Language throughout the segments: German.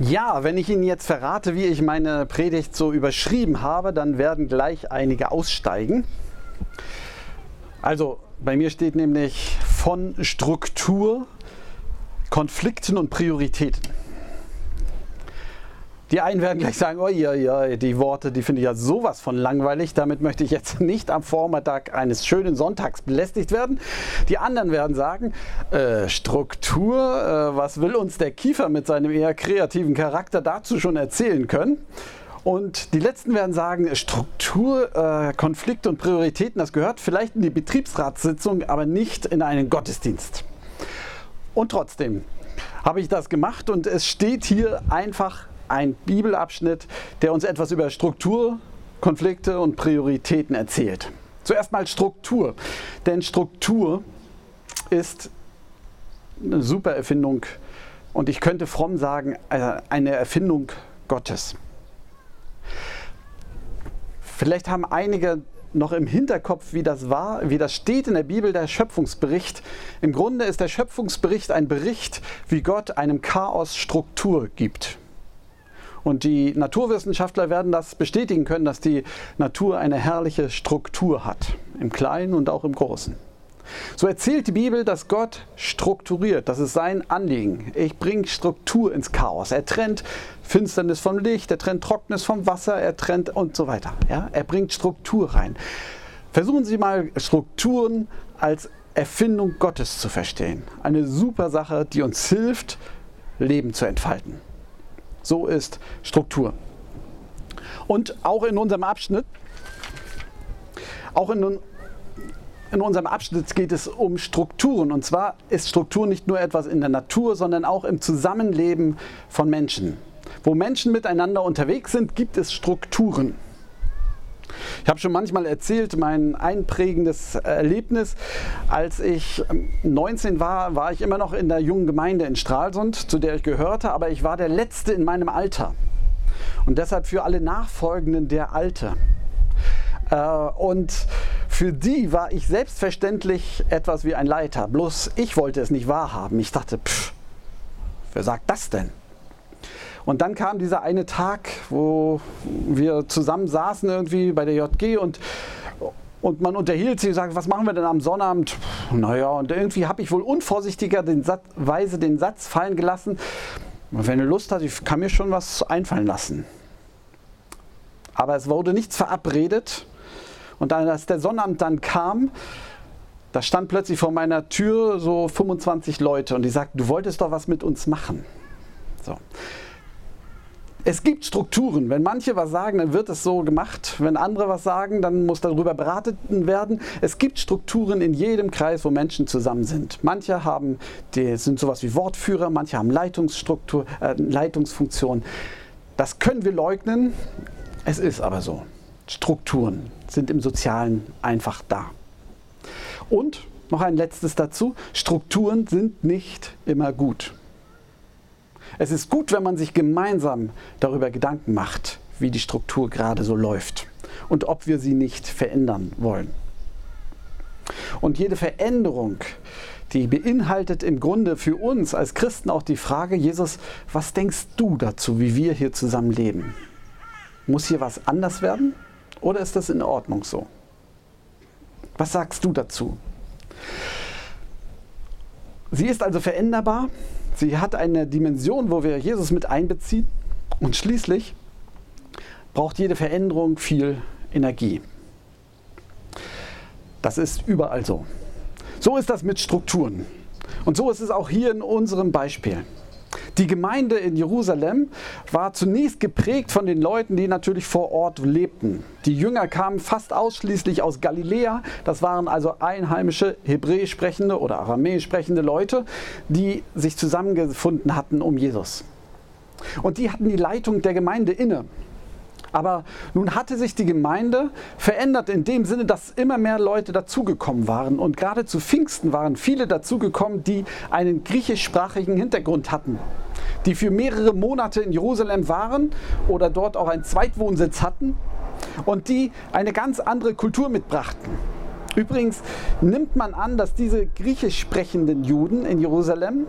Ja, wenn ich Ihnen jetzt verrate, wie ich meine Predigt so überschrieben habe, dann werden gleich einige aussteigen. Also bei mir steht nämlich von Struktur, Konflikten und Prioritäten. Die einen werden gleich sagen, oh ja, ja, die Worte, die finde ich ja sowas von langweilig. Damit möchte ich jetzt nicht am Vormittag eines schönen Sonntags belästigt werden. Die anderen werden sagen, äh, Struktur, äh, was will uns der Kiefer mit seinem eher kreativen Charakter dazu schon erzählen können? Und die letzten werden sagen, Struktur, äh, Konflikte und Prioritäten, das gehört vielleicht in die Betriebsratssitzung, aber nicht in einen Gottesdienst. Und trotzdem habe ich das gemacht und es steht hier einfach ein Bibelabschnitt, der uns etwas über Struktur, Konflikte und Prioritäten erzählt. Zuerst mal Struktur, denn Struktur ist eine super Erfindung und ich könnte fromm sagen, äh, eine Erfindung Gottes. Vielleicht haben einige noch im Hinterkopf, wie das war, wie das steht in der Bibel, der Schöpfungsbericht. Im Grunde ist der Schöpfungsbericht ein Bericht, wie Gott einem Chaos Struktur gibt. Und die Naturwissenschaftler werden das bestätigen können, dass die Natur eine herrliche Struktur hat, im Kleinen und auch im Großen. So erzählt die Bibel, dass Gott strukturiert. Das ist sein Anliegen. Ich bringe Struktur ins Chaos. Er trennt Finsternis vom Licht, er trennt Trockenes vom Wasser, er trennt und so weiter. Ja? Er bringt Struktur rein. Versuchen Sie mal Strukturen als Erfindung Gottes zu verstehen. Eine super Sache, die uns hilft, Leben zu entfalten. So ist Struktur. Und auch in unserem Abschnitt, auch in, in unserem Abschnitt geht es um Strukturen. Und zwar ist Struktur nicht nur etwas in der Natur, sondern auch im Zusammenleben von Menschen. Wo Menschen miteinander unterwegs sind, gibt es Strukturen. Ich habe schon manchmal erzählt, mein einprägendes Erlebnis. Als ich 19 ähm, war, war ich immer noch in der jungen Gemeinde in Stralsund, zu der ich gehörte, aber ich war der Letzte in meinem Alter. Und deshalb für alle Nachfolgenden der Alte. Äh, und für die war ich selbstverständlich etwas wie ein Leiter. Bloß ich wollte es nicht wahrhaben. Ich dachte, pff, wer sagt das denn? Und dann kam dieser eine Tag, wo wir zusammen saßen irgendwie bei der JG und und man unterhielt sich und sagte, was machen wir denn am Sonnabend? Naja, und irgendwie habe ich wohl unvorsichtigerweise den Satz fallen gelassen, wenn du Lust hast, ich kann mir schon was einfallen lassen. Aber es wurde nichts verabredet. Und dann, als der Sonnabend dann kam, da stand plötzlich vor meiner Tür so 25 Leute und die sagten, du wolltest doch was mit uns machen. So. Es gibt Strukturen. Wenn manche was sagen, dann wird es so gemacht. Wenn andere was sagen, dann muss darüber beraten werden. Es gibt Strukturen in jedem Kreis, wo Menschen zusammen sind. Manche haben, die sind sowas wie Wortführer, manche haben Leitungsstruktur, äh, Leitungsfunktion. Das können wir leugnen. Es ist aber so. Strukturen sind im Sozialen einfach da. Und noch ein letztes dazu. Strukturen sind nicht immer gut. Es ist gut, wenn man sich gemeinsam darüber Gedanken macht, wie die Struktur gerade so läuft und ob wir sie nicht verändern wollen. Und jede Veränderung, die beinhaltet im Grunde für uns als Christen auch die Frage, Jesus, was denkst du dazu, wie wir hier zusammen leben? Muss hier was anders werden oder ist das in Ordnung so? Was sagst du dazu? Sie ist also veränderbar Sie hat eine Dimension, wo wir Jesus mit einbeziehen. Und schließlich braucht jede Veränderung viel Energie. Das ist überall so. So ist das mit Strukturen. Und so ist es auch hier in unserem Beispiel. Die Gemeinde in Jerusalem war zunächst geprägt von den Leuten, die natürlich vor Ort lebten. Die Jünger kamen fast ausschließlich aus Galiläa. Das waren also einheimische hebräisch sprechende oder aramäisch sprechende Leute, die sich zusammengefunden hatten um Jesus. Und die hatten die Leitung der Gemeinde inne. Aber nun hatte sich die Gemeinde verändert in dem Sinne, dass immer mehr Leute dazugekommen waren. Und gerade zu Pfingsten waren viele dazugekommen, die einen griechischsprachigen Hintergrund hatten, die für mehrere Monate in Jerusalem waren oder dort auch einen Zweitwohnsitz hatten und die eine ganz andere Kultur mitbrachten. Übrigens nimmt man an, dass diese griechisch sprechenden Juden in Jerusalem,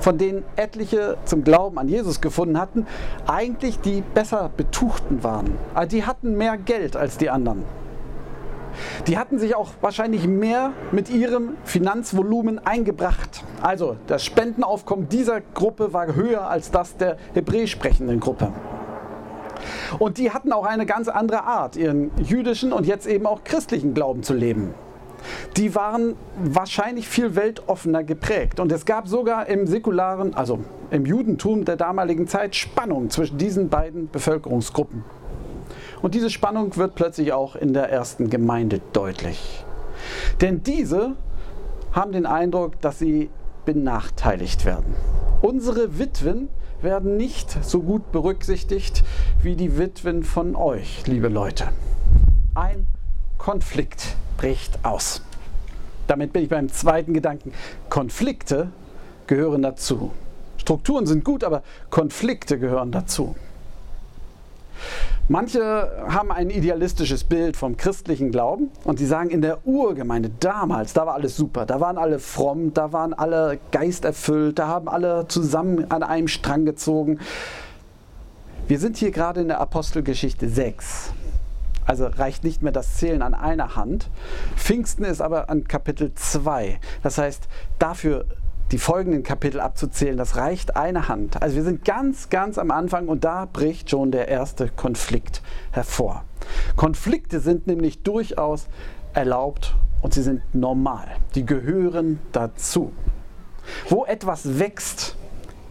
von denen etliche zum Glauben an Jesus gefunden hatten, eigentlich die besser betuchten waren. Also die hatten mehr Geld als die anderen. Die hatten sich auch wahrscheinlich mehr mit ihrem Finanzvolumen eingebracht. Also das Spendenaufkommen dieser Gruppe war höher als das der hebräisch sprechenden Gruppe. Und die hatten auch eine ganz andere Art, ihren jüdischen und jetzt eben auch christlichen Glauben zu leben. Die waren wahrscheinlich viel weltoffener geprägt. Und es gab sogar im säkularen, also im Judentum der damaligen Zeit, Spannung zwischen diesen beiden Bevölkerungsgruppen. Und diese Spannung wird plötzlich auch in der ersten Gemeinde deutlich. Denn diese haben den Eindruck, dass sie benachteiligt werden. Unsere Witwen werden nicht so gut berücksichtigt wie die Witwen von euch, liebe Leute. Ein Konflikt bricht aus. Damit bin ich beim zweiten Gedanken. Konflikte gehören dazu. Strukturen sind gut, aber Konflikte gehören dazu. Manche haben ein idealistisches Bild vom christlichen Glauben und die sagen, in der Urgemeinde damals, da war alles super, da waren alle fromm, da waren alle geisterfüllt, da haben alle zusammen an einem Strang gezogen. Wir sind hier gerade in der Apostelgeschichte 6. Also reicht nicht mehr das Zählen an einer Hand. Pfingsten ist aber an Kapitel 2. Das heißt, dafür die folgenden Kapitel abzuzählen, das reicht eine Hand. Also wir sind ganz, ganz am Anfang und da bricht schon der erste Konflikt hervor. Konflikte sind nämlich durchaus erlaubt und sie sind normal. Die gehören dazu. Wo etwas wächst,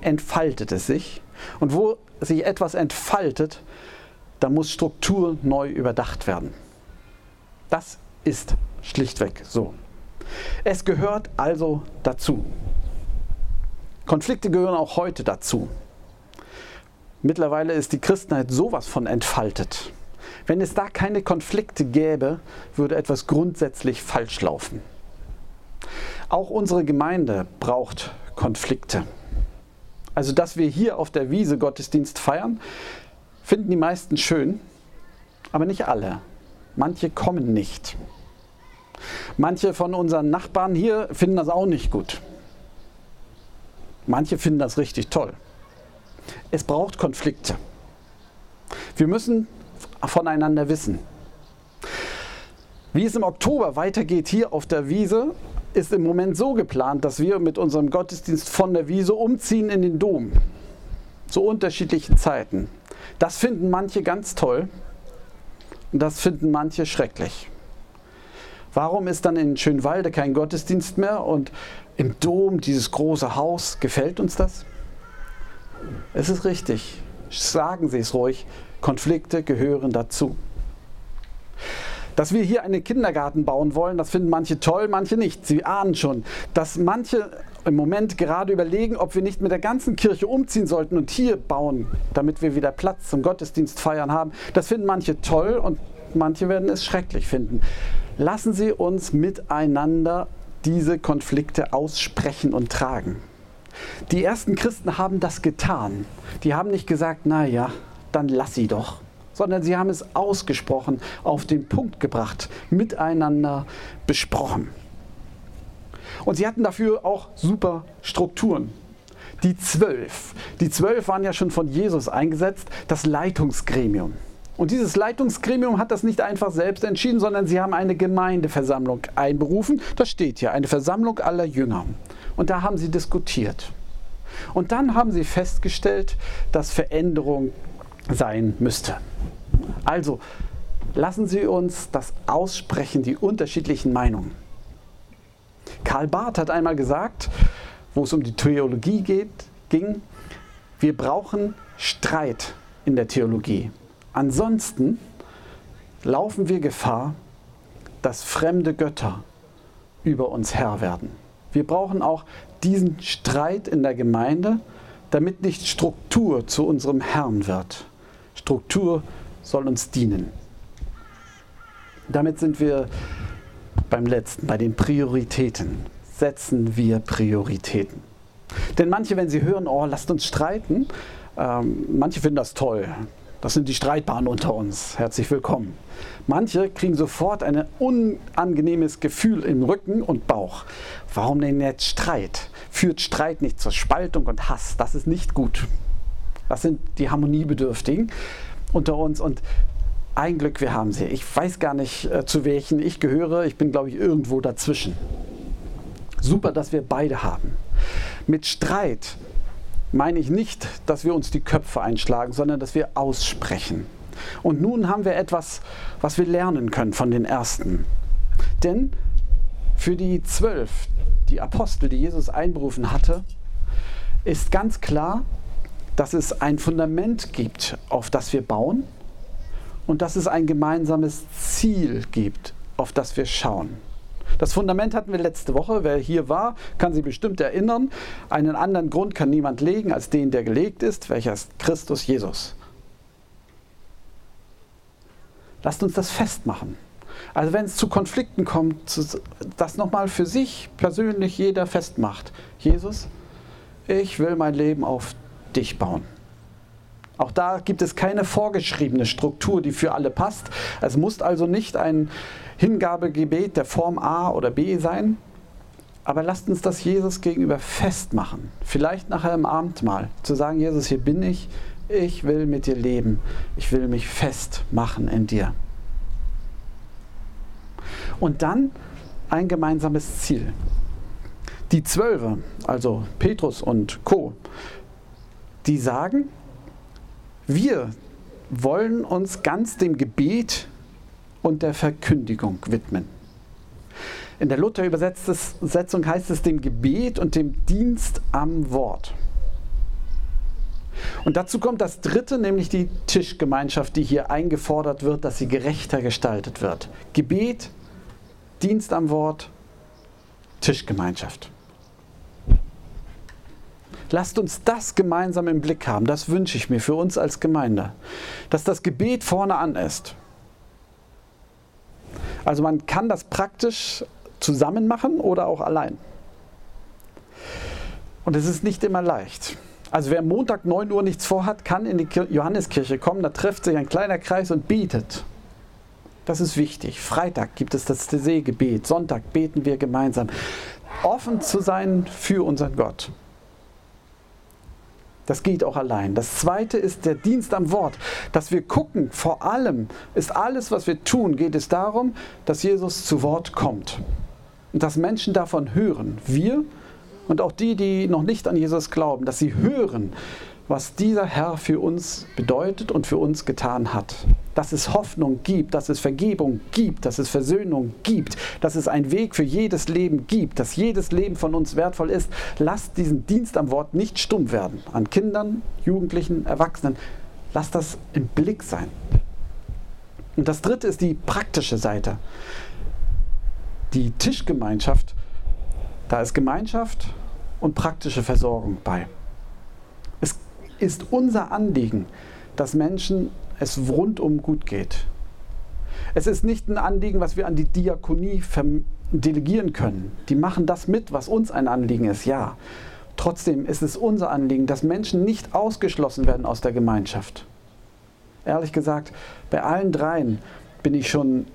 entfaltet es sich. Und wo sich etwas entfaltet, da muss Struktur neu überdacht werden. Das ist schlichtweg so. Es gehört also dazu. Konflikte gehören auch heute dazu. Mittlerweile ist die Christenheit sowas von entfaltet. Wenn es da keine Konflikte gäbe, würde etwas grundsätzlich falsch laufen. Auch unsere Gemeinde braucht Konflikte. Also, dass wir hier auf der Wiese Gottesdienst feiern, finden die meisten schön, aber nicht alle. Manche kommen nicht. Manche von unseren Nachbarn hier finden das auch nicht gut. Manche finden das richtig toll. Es braucht Konflikte. Wir müssen voneinander wissen. Wie es im Oktober weitergeht hier auf der Wiese, ist im Moment so geplant, dass wir mit unserem Gottesdienst von der Wiese umziehen in den Dom. Zu unterschiedlichen Zeiten. Das finden manche ganz toll und das finden manche schrecklich. Warum ist dann in Schönwalde kein Gottesdienst mehr und im Dom, dieses große Haus, gefällt uns das? Es ist richtig. Sagen Sie es ruhig. Konflikte gehören dazu. Dass wir hier einen Kindergarten bauen wollen, das finden manche toll, manche nicht. Sie ahnen schon, dass manche im Moment gerade überlegen, ob wir nicht mit der ganzen Kirche umziehen sollten und hier bauen, damit wir wieder Platz zum Gottesdienst feiern haben. Das finden manche toll und manche werden es schrecklich finden. Lassen Sie uns miteinander diese Konflikte aussprechen und tragen. Die ersten Christen haben das getan. Die haben nicht gesagt, naja, dann lass sie doch, sondern sie haben es ausgesprochen, auf den Punkt gebracht, miteinander besprochen. Und sie hatten dafür auch super Strukturen. Die zwölf. Die zwölf waren ja schon von Jesus eingesetzt, das Leitungsgremium. Und dieses Leitungsgremium hat das nicht einfach selbst entschieden, sondern sie haben eine Gemeindeversammlung einberufen. Das steht hier, eine Versammlung aller Jünger. Und da haben sie diskutiert. Und dann haben sie festgestellt, dass Veränderung sein müsste. Also lassen Sie uns das aussprechen, die unterschiedlichen Meinungen. Karl Barth hat einmal gesagt, wo es um die Theologie geht, ging, wir brauchen Streit in der Theologie. Ansonsten laufen wir Gefahr, dass fremde Götter über uns Herr werden. Wir brauchen auch diesen Streit in der Gemeinde, damit nicht Struktur zu unserem Herrn wird. Struktur soll uns dienen. Damit sind wir beim letzten, bei den Prioritäten. Setzen wir Prioritäten. Denn manche, wenn sie hören, oh, lasst uns streiten, ähm, manche finden das toll Das sind die Streitbaren unter uns. Herzlich willkommen. Manche kriegen sofort ein unangenehmes Gefühl im Rücken und Bauch. Warum denn jetzt Streit? Führt Streit nicht zur Spaltung und Hass? Das ist nicht gut. Das sind die Harmoniebedürftigen unter uns und ein Glück, wir haben sie. Ich weiß gar nicht, äh, zu welchen ich gehöre. Ich bin, glaube ich, irgendwo dazwischen. Super, dass wir beide haben. Mit Streit meine ich nicht, dass wir uns die Köpfe einschlagen, sondern dass wir aussprechen. Und nun haben wir etwas, was wir lernen können von den Ersten. Denn für die zwölf, die Apostel, die Jesus einberufen hatte, ist ganz klar, dass es ein Fundament gibt, auf das wir bauen und dass es ein gemeinsames Ziel gibt, auf das wir schauen. Das Fundament hatten wir letzte Woche. Wer hier war, kann sich bestimmt erinnern. Einen anderen Grund kann niemand legen als den, der gelegt ist, welcher ist Christus Jesus. Lasst uns das festmachen. Also wenn es zu Konflikten kommt, das nochmal für sich persönlich jeder festmacht. Jesus, ich will mein Leben auf dich bauen. Auch da gibt es keine vorgeschriebene Struktur, die für alle passt. Es muss also nicht ein Hingabegebet der Form A oder B sein. Aber lasst uns das Jesus gegenüber festmachen. Vielleicht nachher im Abendmahl. Zu sagen, Jesus, hier bin ich. Ich will mit dir leben. Ich will mich festmachen in dir. Und dann ein gemeinsames Ziel. Die Zwölfe, also Petrus und Co., die sagen, wir wollen uns ganz dem Gebet und der Verkündigung widmen. In der Luther-Übersetzung heißt es dem Gebet und dem Dienst am Wort. Und dazu kommt das dritte, nämlich die Tischgemeinschaft, die hier eingefordert wird, dass sie gerechter gestaltet wird. Gebet, Dienst am Wort, Tischgemeinschaft. Lasst uns das gemeinsam im Blick haben. Das wünsche ich mir für uns als Gemeinde. Dass das Gebet vorne an ist. Also man kann das praktisch zusammen machen oder auch allein. Und es ist nicht immer leicht. Also wer Montag 9 Uhr nichts vorhat, kann in die Johanneskirche kommen, da trifft sich ein kleiner Kreis und betet. Das ist wichtig. Freitag gibt es das Seegebet, Sonntag beten wir gemeinsam. Offen zu sein für unseren Gott. Das geht auch allein. Das zweite ist der Dienst am Wort, dass wir gucken, vor allem ist alles, was wir tun, geht es darum, dass Jesus zu Wort kommt und dass Menschen davon hören. Wir und auch die, die noch nicht an Jesus glauben, dass sie hören, was dieser Herr für uns bedeutet und für uns getan hat. Dass es Hoffnung gibt, dass es Vergebung gibt, dass es Versöhnung gibt, dass es einen Weg für jedes Leben gibt, dass jedes Leben von uns wertvoll ist. Lasst diesen Dienst am Wort nicht stumm werden. An Kindern, Jugendlichen, Erwachsenen. Lasst das im Blick sein. Und das dritte ist die praktische Seite. Die Tischgemeinschaft, da ist Gemeinschaft und praktische Versorgung bei ist unser Anliegen, dass Menschen es rundum gut geht. Es ist nicht ein Anliegen, was wir an die Diakonie delegieren können. Die machen das mit, was uns ein Anliegen ist, ja. Trotzdem ist es unser Anliegen, dass Menschen nicht ausgeschlossen werden aus der Gemeinschaft. Ehrlich gesagt, bei allen dreien bin ich schon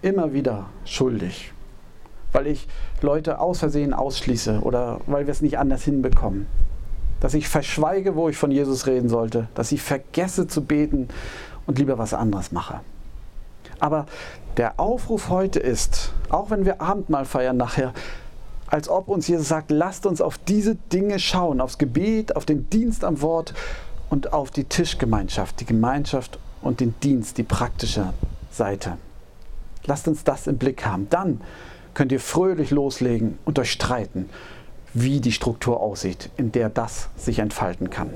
immer wieder schuldig, weil ich Leute aus Versehen ausschließe oder weil wir es nicht anders hinbekommen dass ich verschweige, wo ich von Jesus reden sollte, dass ich vergesse zu beten und lieber was anderes mache. Aber der Aufruf heute ist, auch wenn wir Abendmahl feiern nachher, als ob uns Jesus sagt, lasst uns auf diese Dinge schauen, aufs Gebet, auf den Dienst am Wort und auf die Tischgemeinschaft, die Gemeinschaft und den Dienst, die praktische Seite. Lasst uns das im Blick haben. Dann könnt ihr fröhlich loslegen und euch streiten wie die Struktur aussieht, in der das sich entfalten kann.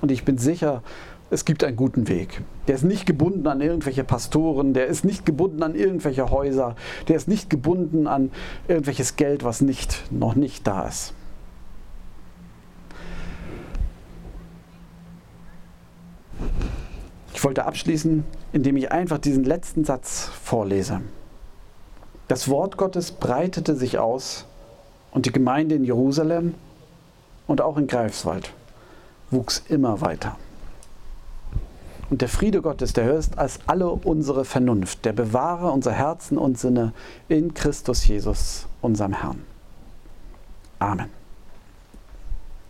Und ich bin sicher, es gibt einen guten Weg. Der ist nicht gebunden an irgendwelche Pastoren, der ist nicht gebunden an irgendwelche Häuser, der ist nicht gebunden an irgendwelches Geld, was nicht, noch nicht da ist. Ich wollte abschließen, indem ich einfach diesen letzten Satz vorlese. Das Wort Gottes breitete sich aus und die Gemeinde in Jerusalem und auch in Greifswald wuchs immer weiter. Und der Friede Gottes, der höher ist als alle unsere Vernunft, der bewahre unser Herzen und Sinne in Christus Jesus, unserem Herrn. Amen.